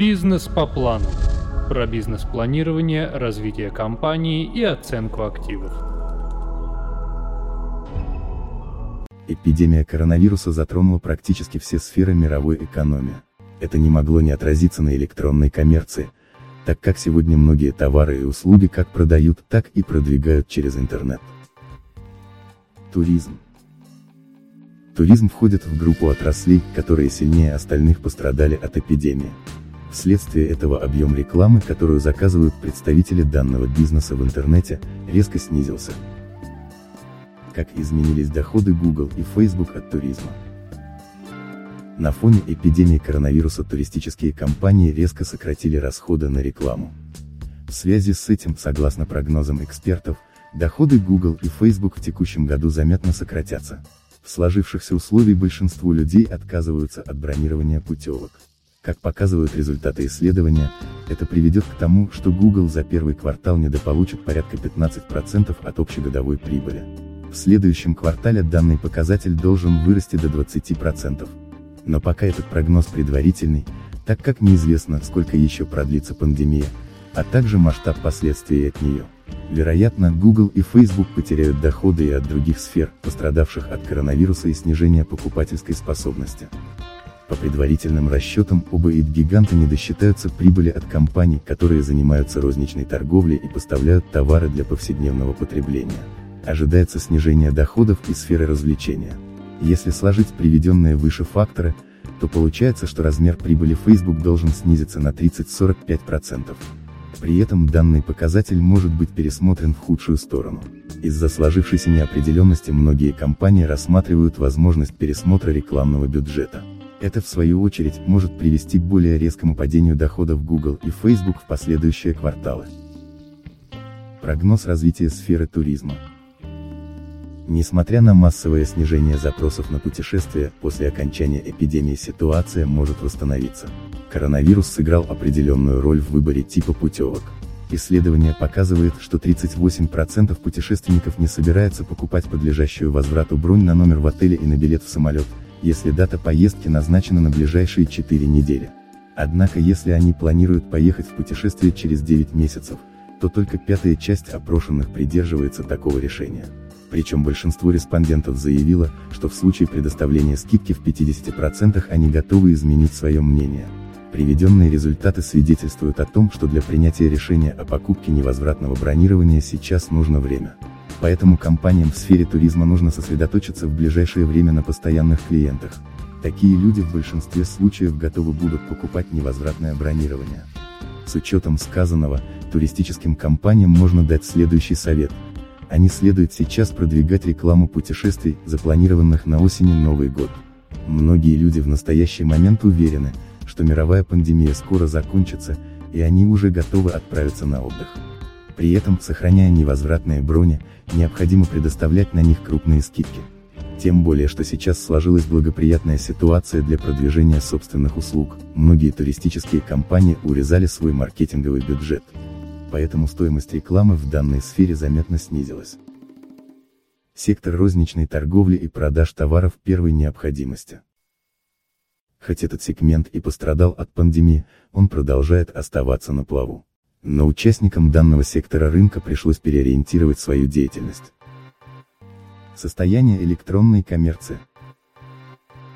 Бизнес по плану. Про бизнес-планирование, развитие компании и оценку активов. Эпидемия коронавируса затронула практически все сферы мировой экономии. Это не могло не отразиться на электронной коммерции, так как сегодня многие товары и услуги как продают, так и продвигают через интернет. Туризм. Туризм входит в группу отраслей, которые сильнее остальных пострадали от эпидемии. Вследствие этого объем рекламы, которую заказывают представители данного бизнеса в интернете, резко снизился. Как изменились доходы Google и Facebook от туризма. На фоне эпидемии коронавируса туристические компании резко сократили расходы на рекламу. В связи с этим, согласно прогнозам экспертов, доходы Google и Facebook в текущем году заметно сократятся. В сложившихся условиях большинству людей отказываются от бронирования путевок. Как показывают результаты исследования, это приведет к тому, что Google за первый квартал недополучит порядка 15% от общегодовой прибыли. В следующем квартале данный показатель должен вырасти до 20%. Но пока этот прогноз предварительный, так как неизвестно, сколько еще продлится пандемия, а также масштаб последствий от нее. Вероятно, Google и Facebook потеряют доходы и от других сфер, пострадавших от коронавируса и снижения покупательской способности. По предварительным расчетам, оба ид-гиганта не досчитаются прибыли от компаний, которые занимаются розничной торговлей и поставляют товары для повседневного потребления. Ожидается снижение доходов и сферы развлечения. Если сложить приведенные выше факторы, то получается, что размер прибыли Facebook должен снизиться на 30-45%. При этом данный показатель может быть пересмотрен в худшую сторону. Из-за сложившейся неопределенности многие компании рассматривают возможность пересмотра рекламного бюджета. Это в свою очередь может привести к более резкому падению доходов Google и Facebook в последующие кварталы. Прогноз развития сферы туризма. Несмотря на массовое снижение запросов на путешествия, после окончания эпидемии ситуация может восстановиться. Коронавирус сыграл определенную роль в выборе типа путевок. Исследование показывает, что 38% путешественников не собираются покупать подлежащую возврату бронь на номер в отеле и на билет в самолет, если дата поездки назначена на ближайшие 4 недели. Однако если они планируют поехать в путешествие через 9 месяцев, то только пятая часть опрошенных придерживается такого решения. Причем большинство респондентов заявило, что в случае предоставления скидки в 50% они готовы изменить свое мнение. Приведенные результаты свидетельствуют о том, что для принятия решения о покупке невозвратного бронирования сейчас нужно время. Поэтому компаниям в сфере туризма нужно сосредоточиться в ближайшее время на постоянных клиентах. Такие люди в большинстве случаев готовы будут покупать невозвратное бронирование. С учетом сказанного, туристическим компаниям можно дать следующий совет. Они следует сейчас продвигать рекламу путешествий, запланированных на осень и Новый год. Многие люди в настоящий момент уверены, что мировая пандемия скоро закончится, и они уже готовы отправиться на отдых. При этом, сохраняя невозвратные брони, необходимо предоставлять на них крупные скидки. Тем более, что сейчас сложилась благоприятная ситуация для продвижения собственных услуг, многие туристические компании урезали свой маркетинговый бюджет. Поэтому стоимость рекламы в данной сфере заметно снизилась. Сектор розничной торговли и продаж товаров первой необходимости. Хоть этот сегмент и пострадал от пандемии, он продолжает оставаться на плаву. Но участникам данного сектора рынка пришлось переориентировать свою деятельность. Состояние электронной коммерции.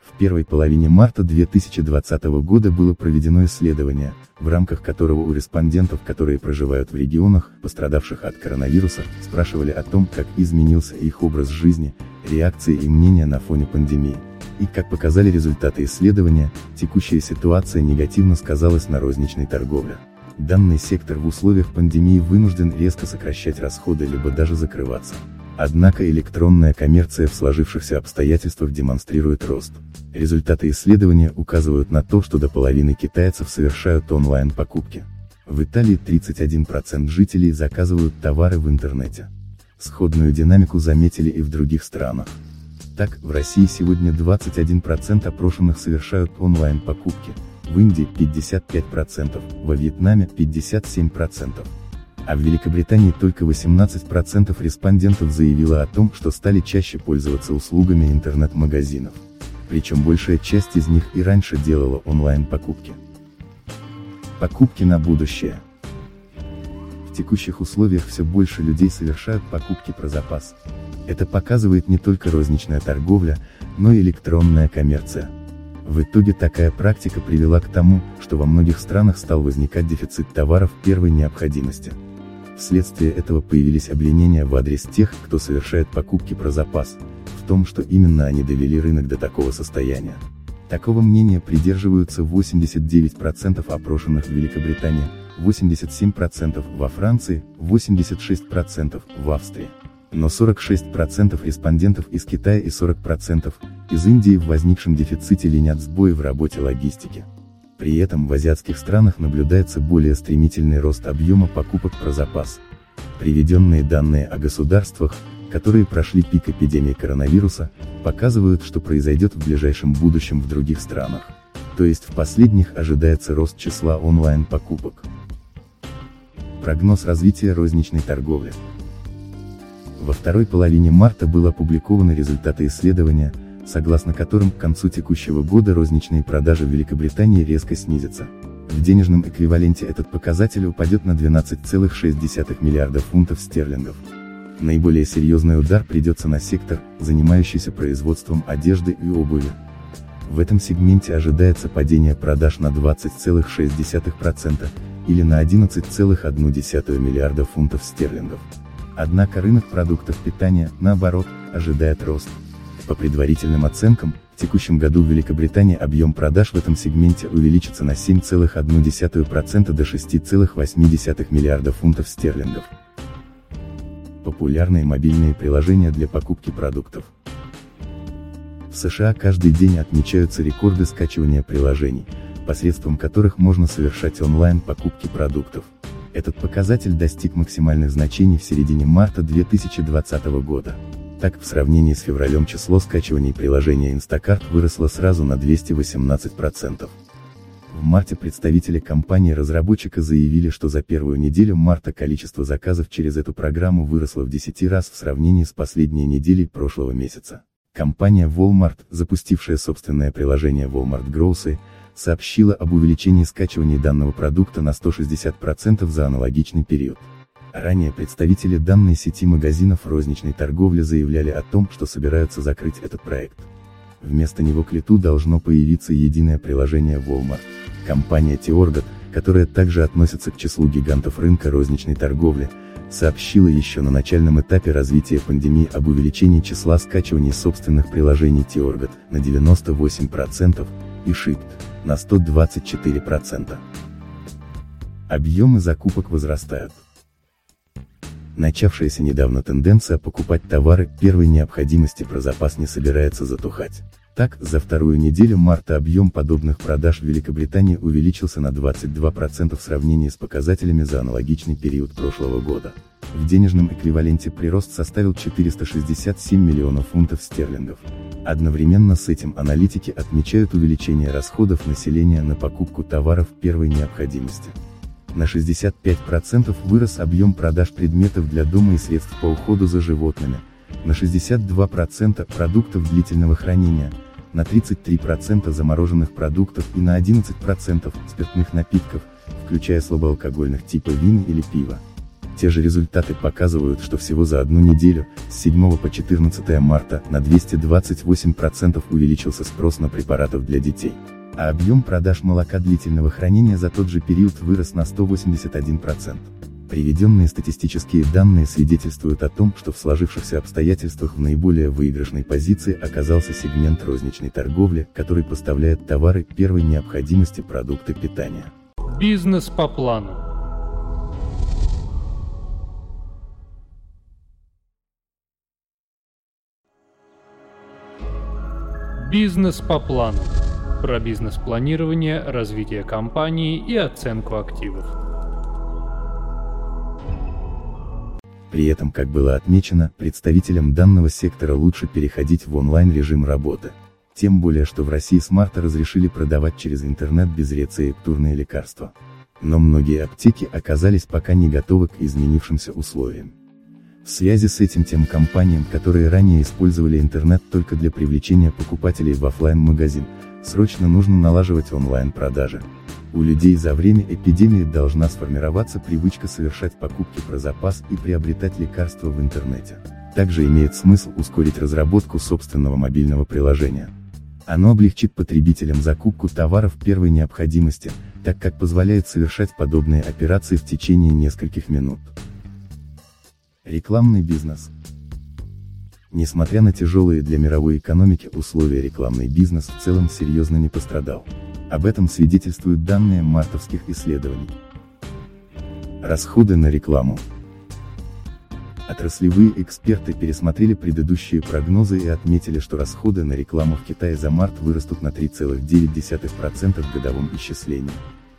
В первой половине марта 2020 года было проведено исследование, в рамках которого у респондентов, которые проживают в регионах, пострадавших от коронавируса, спрашивали о том, как изменился их образ жизни, реакции и мнения на фоне пандемии. И как показали результаты исследования, текущая ситуация негативно сказалась на розничной торговле. Данный сектор в условиях пандемии вынужден резко сокращать расходы либо даже закрываться. Однако электронная коммерция в сложившихся обстоятельствах демонстрирует рост. Результаты исследования указывают на то, что до половины китайцев совершают онлайн-покупки. В Италии 31% жителей заказывают товары в интернете. Сходную динамику заметили и в других странах. Так, в России сегодня 21% опрошенных совершают онлайн-покупки, в Индии 55%, во Вьетнаме 57%. А в Великобритании только 18% респондентов заявило о том, что стали чаще пользоваться услугами интернет-магазинов. Причем большая часть из них и раньше делала онлайн-покупки. Покупки на будущее. В текущих условиях все больше людей совершают покупки про запас. Это показывает не только розничная торговля, но и электронная коммерция. В итоге такая практика привела к тому, что во многих странах стал возникать дефицит товаров первой необходимости. Вследствие этого появились обвинения в адрес тех, кто совершает покупки про запас, в том, что именно они довели рынок до такого состояния. Такого мнения придерживаются 89% опрошенных в Великобритании, 87% во Франции, 86% в Австрии. Но 46% респондентов из Китая и 40% из Индии в возникшем дефиците ленят сбои в работе логистики. При этом в азиатских странах наблюдается более стремительный рост объема покупок про запас. Приведенные данные о государствах, которые прошли пик эпидемии коронавируса, показывают, что произойдет в ближайшем будущем в других странах. То есть в последних ожидается рост числа онлайн-покупок. Прогноз развития розничной торговли. Во второй половине марта были опубликованы результаты исследования, согласно которым к концу текущего года розничные продажи в Великобритании резко снизятся. В денежном эквиваленте этот показатель упадет на 12,6 миллиарда фунтов стерлингов. Наиболее серьезный удар придется на сектор, занимающийся производством одежды и обуви. В этом сегменте ожидается падение продаж на 20,6%, или на 11,1 миллиарда фунтов стерлингов. Однако рынок продуктов питания, наоборот, ожидает рост. По предварительным оценкам, в текущем году в Великобритании объем продаж в этом сегменте увеличится на 7,1% до 6,8 миллиарда фунтов стерлингов. Популярные мобильные приложения для покупки продуктов. В США каждый день отмечаются рекорды скачивания приложений, посредством которых можно совершать онлайн-покупки продуктов. Этот показатель достиг максимальных значений в середине марта 2020 года. Так, в сравнении с февралем число скачиваний приложения Instacart выросло сразу на 218%. В марте представители компании-разработчика заявили, что за первую неделю марта количество заказов через эту программу выросло в 10 раз в сравнении с последней неделей прошлого месяца. Компания Walmart, запустившая собственное приложение Walmart Grocery, сообщила об увеличении скачивания данного продукта на 160% за аналогичный период. Ранее представители данной сети магазинов розничной торговли заявляли о том, что собираются закрыть этот проект. Вместо него к лету должно появиться единое приложение Walmart. Компания Теоргот, которая также относится к числу гигантов рынка розничной торговли, сообщила еще на начальном этапе развития пандемии об увеличении числа скачиваний собственных приложений Теоргот на 98% и Shipt на 124%. Объемы закупок возрастают. Начавшаяся недавно тенденция покупать товары первой необходимости про запас не собирается затухать. Так, за вторую неделю марта объем подобных продаж в Великобритании увеличился на 22% в сравнении с показателями за аналогичный период прошлого года. В денежном эквиваленте прирост составил 467 миллионов фунтов стерлингов. Одновременно с этим аналитики отмечают увеличение расходов населения на покупку товаров первой необходимости. На 65% вырос объем продаж предметов для дома и средств по уходу за животными, на 62% продуктов длительного хранения, на 33% замороженных продуктов и на 11% спиртных напитков, включая слабоалкогольных типа вина или пива. Те же результаты показывают, что всего за одну неделю, с 7 по 14 марта, на 228% увеличился спрос на препаратов для детей а объем продаж молока длительного хранения за тот же период вырос на 181%. Приведенные статистические данные свидетельствуют о том, что в сложившихся обстоятельствах в наиболее выигрышной позиции оказался сегмент розничной торговли, который поставляет товары первой необходимости продукты питания. Бизнес по плану. Бизнес по плану про бизнес-планирование, развитие компании и оценку активов. При этом, как было отмечено, представителям данного сектора лучше переходить в онлайн-режим работы. Тем более, что в России с марта разрешили продавать через интернет безрецептурные лекарства. Но многие аптеки оказались пока не готовы к изменившимся условиям. В связи с этим тем компаниям, которые ранее использовали интернет только для привлечения покупателей в офлайн магазин срочно нужно налаживать онлайн-продажи. У людей за время эпидемии должна сформироваться привычка совершать покупки про запас и приобретать лекарства в интернете. Также имеет смысл ускорить разработку собственного мобильного приложения. Оно облегчит потребителям закупку товаров первой необходимости, так как позволяет совершать подобные операции в течение нескольких минут. Рекламный бизнес. Несмотря на тяжелые для мировой экономики условия рекламный бизнес в целом серьезно не пострадал. Об этом свидетельствуют данные мартовских исследований. Расходы на рекламу. Отраслевые эксперты пересмотрели предыдущие прогнозы и отметили, что расходы на рекламу в Китае за март вырастут на 3,9% в годовом исчислении.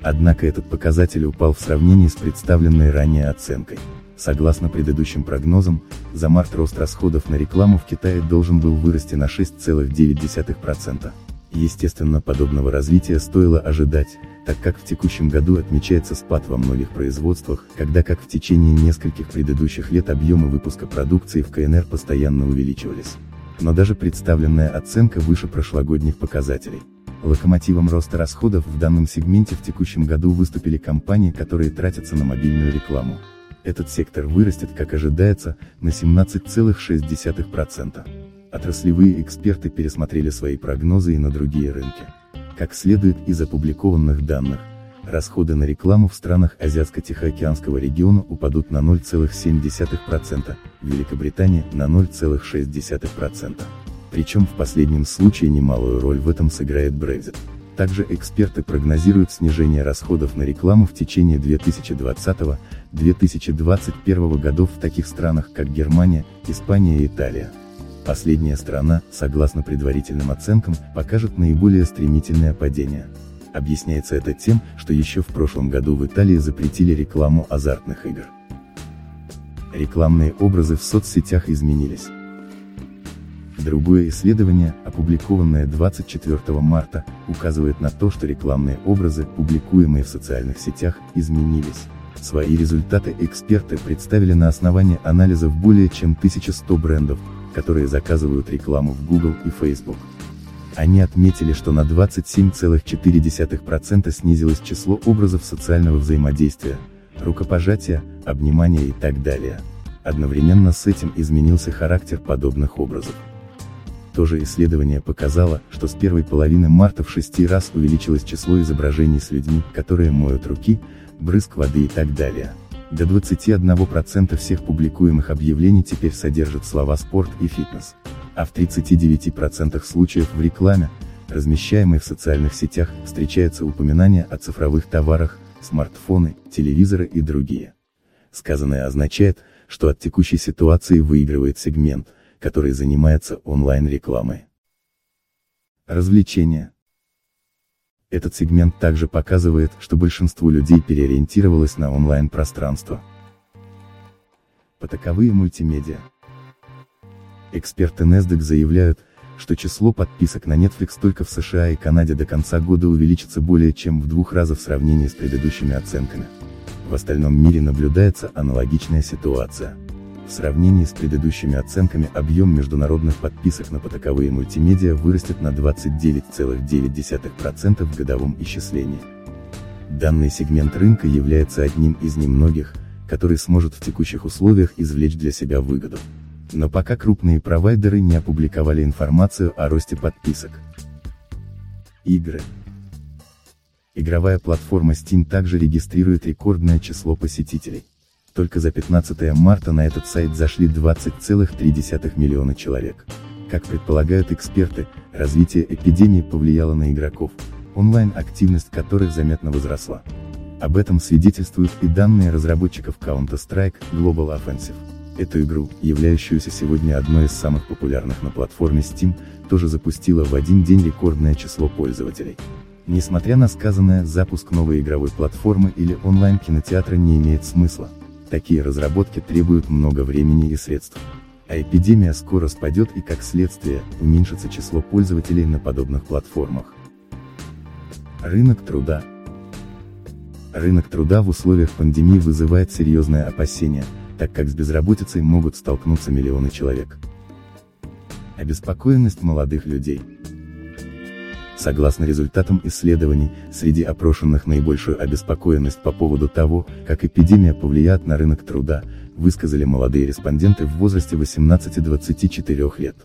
Однако этот показатель упал в сравнении с представленной ранее оценкой. Согласно предыдущим прогнозам, за март рост расходов на рекламу в Китае должен был вырасти на 6,9%. Естественно, подобного развития стоило ожидать, так как в текущем году отмечается спад во многих производствах, когда как в течение нескольких предыдущих лет объемы выпуска продукции в КНР постоянно увеличивались. Но даже представленная оценка выше прошлогодних показателей. Локомотивом роста расходов в данном сегменте в текущем году выступили компании, которые тратятся на мобильную рекламу. Этот сектор вырастет, как ожидается, на 17,6%. Отраслевые эксперты пересмотрели свои прогнозы и на другие рынки. Как следует из опубликованных данных, расходы на рекламу в странах Азиатско-Тихоокеанского региона упадут на 0,7%, в Великобритании на 0,6%. Причем в последнем случае немалую роль в этом сыграет Brexit. Также эксперты прогнозируют снижение расходов на рекламу в течение 2020-2021 годов в таких странах, как Германия, Испания и Италия. Последняя страна, согласно предварительным оценкам, покажет наиболее стремительное падение. Объясняется это тем, что еще в прошлом году в Италии запретили рекламу азартных игр. Рекламные образы в соцсетях изменились. Другое исследование, опубликованное 24 марта, указывает на то, что рекламные образы, публикуемые в социальных сетях, изменились. Свои результаты эксперты представили на основании анализов более чем 1100 брендов, которые заказывают рекламу в Google и Facebook. Они отметили, что на 27,4% снизилось число образов социального взаимодействия, рукопожатия, обнимания и так далее. Одновременно с этим изменился характер подобных образов. То же исследование показало, что с первой половины марта в шести раз увеличилось число изображений с людьми, которые моют руки, брызг воды и так далее. До 21% всех публикуемых объявлений теперь содержат слова «спорт» и «фитнес». А в 39% случаев в рекламе, размещаемой в социальных сетях, встречаются упоминания о цифровых товарах, смартфоны, телевизоры и другие. Сказанное означает, что от текущей ситуации выигрывает сегмент, который занимается онлайн-рекламой. Развлечения. Этот сегмент также показывает, что большинство людей переориентировалось на онлайн-пространство. Потоковые мультимедиа. Эксперты NASDAQ заявляют, что число подписок на Netflix только в США и Канаде до конца года увеличится более чем в двух раза в сравнении с предыдущими оценками. В остальном мире наблюдается аналогичная ситуация. В сравнении с предыдущими оценками объем международных подписок на потоковые мультимедиа вырастет на 29,9% в годовом исчислении. Данный сегмент рынка является одним из немногих, который сможет в текущих условиях извлечь для себя выгоду. Но пока крупные провайдеры не опубликовали информацию о росте подписок. Игры. Игровая платформа Steam также регистрирует рекордное число посетителей. Только за 15 марта на этот сайт зашли 20,3 миллиона человек. Как предполагают эксперты, развитие эпидемии повлияло на игроков, онлайн-активность которых заметно возросла. Об этом свидетельствуют и данные разработчиков Counter-Strike Global Offensive. Эту игру, являющуюся сегодня одной из самых популярных на платформе Steam, тоже запустила в один день рекордное число пользователей. Несмотря на сказанное, запуск новой игровой платформы или онлайн-кинотеатра не имеет смысла. Такие разработки требуют много времени и средств. А эпидемия скоро спадет и как следствие, уменьшится число пользователей на подобных платформах. Рынок труда. Рынок труда в условиях пандемии вызывает серьезное опасение, так как с безработицей могут столкнуться миллионы человек. Обеспокоенность молодых людей. Согласно результатам исследований, среди опрошенных наибольшую обеспокоенность по поводу того, как эпидемия повлияет на рынок труда, высказали молодые респонденты в возрасте 18-24 лет.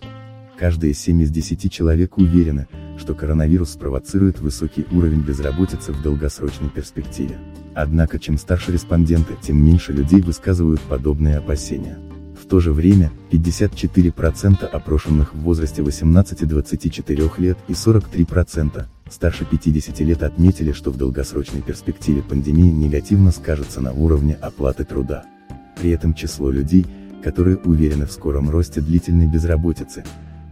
Каждые 7 из 10 человек уверены, что коронавирус спровоцирует высокий уровень безработицы в долгосрочной перспективе. Однако чем старше респонденты, тем меньше людей высказывают подобные опасения. В то же время, 54% опрошенных в возрасте 18-24 лет и 43% старше 50 лет отметили, что в долгосрочной перспективе пандемия негативно скажется на уровне оплаты труда. При этом число людей, которые уверены в скором росте длительной безработицы,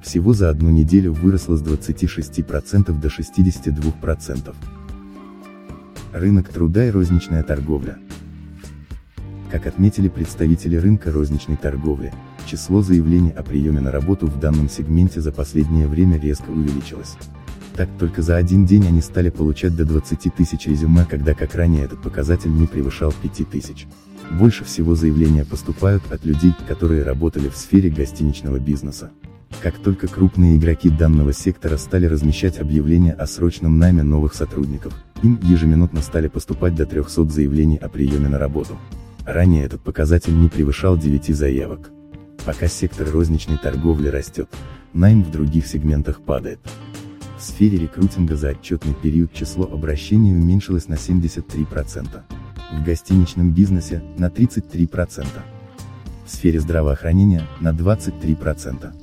всего за одну неделю выросло с 26% до 62%. Рынок труда и розничная торговля. Как отметили представители рынка розничной торговли, число заявлений о приеме на работу в данном сегменте за последнее время резко увеличилось. Так только за один день они стали получать до 20 тысяч резюме, когда как ранее этот показатель не превышал 5 тысяч. Больше всего заявления поступают от людей, которые работали в сфере гостиничного бизнеса. Как только крупные игроки данного сектора стали размещать объявления о срочном найме новых сотрудников, им ежеминутно стали поступать до 300 заявлений о приеме на работу. Ранее этот показатель не превышал 9 заявок. Пока сектор розничной торговли растет, найм в других сегментах падает. В сфере рекрутинга за отчетный период число обращений уменьшилось на 73%. В гостиничном бизнесе – на 33%. В сфере здравоохранения – на 23%.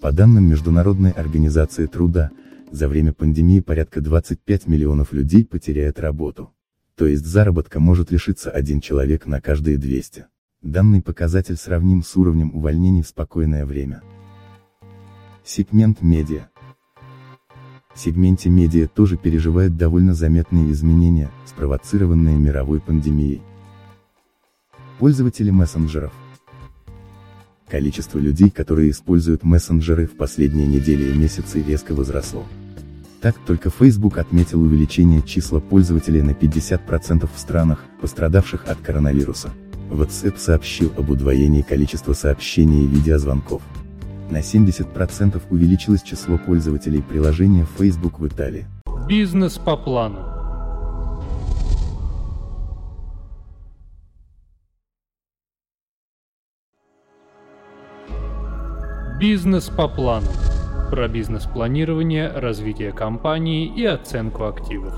По данным Международной организации труда, за время пандемии порядка 25 миллионов людей потеряют работу. То есть заработка может лишиться один человек на каждые 200. Данный показатель сравним с уровнем увольнений в спокойное время. Сегмент медиа. В сегменте медиа тоже переживает довольно заметные изменения, спровоцированные мировой пандемией. Пользователи мессенджеров. Количество людей, которые используют мессенджеры в последние недели и месяцы резко возросло. Так, только Facebook отметил увеличение числа пользователей на 50% в странах, пострадавших от коронавируса. WhatsApp сообщил об удвоении количества сообщений и видеозвонков. На 70% увеличилось число пользователей приложения Facebook в Италии. Бизнес по плану. Бизнес по плану. Про бизнес-планирование, развитие компании и оценку активов.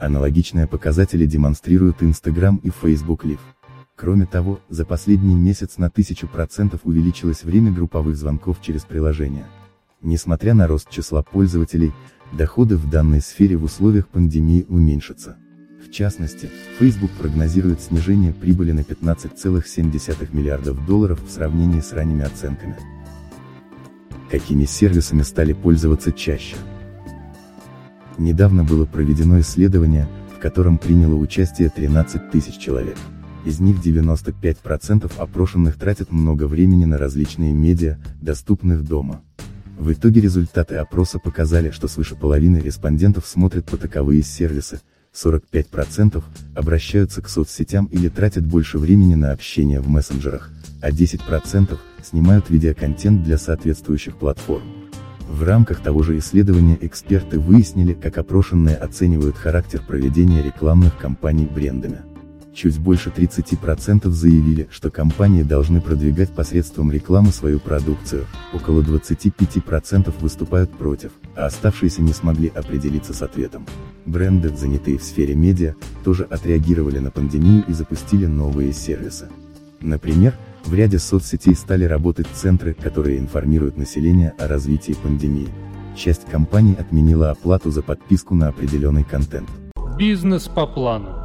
Аналогичные показатели демонстрируют Instagram и Facebook Live. Кроме того, за последний месяц на 1000% увеличилось время групповых звонков через приложение. Несмотря на рост числа пользователей, доходы в данной сфере в условиях пандемии уменьшатся. В частности, Facebook прогнозирует снижение прибыли на 15,7 миллиардов долларов в сравнении с ранними оценками. Какими сервисами стали пользоваться чаще? Недавно было проведено исследование, в котором приняло участие 13 тысяч человек. Из них 95% опрошенных тратят много времени на различные медиа, доступных дома. В итоге результаты опроса показали, что свыше половины респондентов смотрят по таковые сервисы, 45% обращаются к соцсетям или тратят больше времени на общение в мессенджерах, а 10% снимают видеоконтент для соответствующих платформ. В рамках того же исследования эксперты выяснили, как опрошенные оценивают характер проведения рекламных кампаний брендами. Чуть больше 30% заявили, что компании должны продвигать посредством рекламы свою продукцию, около 25% выступают против, а оставшиеся не смогли определиться с ответом. Бренды, занятые в сфере медиа, тоже отреагировали на пандемию и запустили новые сервисы. Например, в ряде соцсетей стали работать центры, которые информируют население о развитии пандемии. Часть компаний отменила оплату за подписку на определенный контент. Бизнес по плану.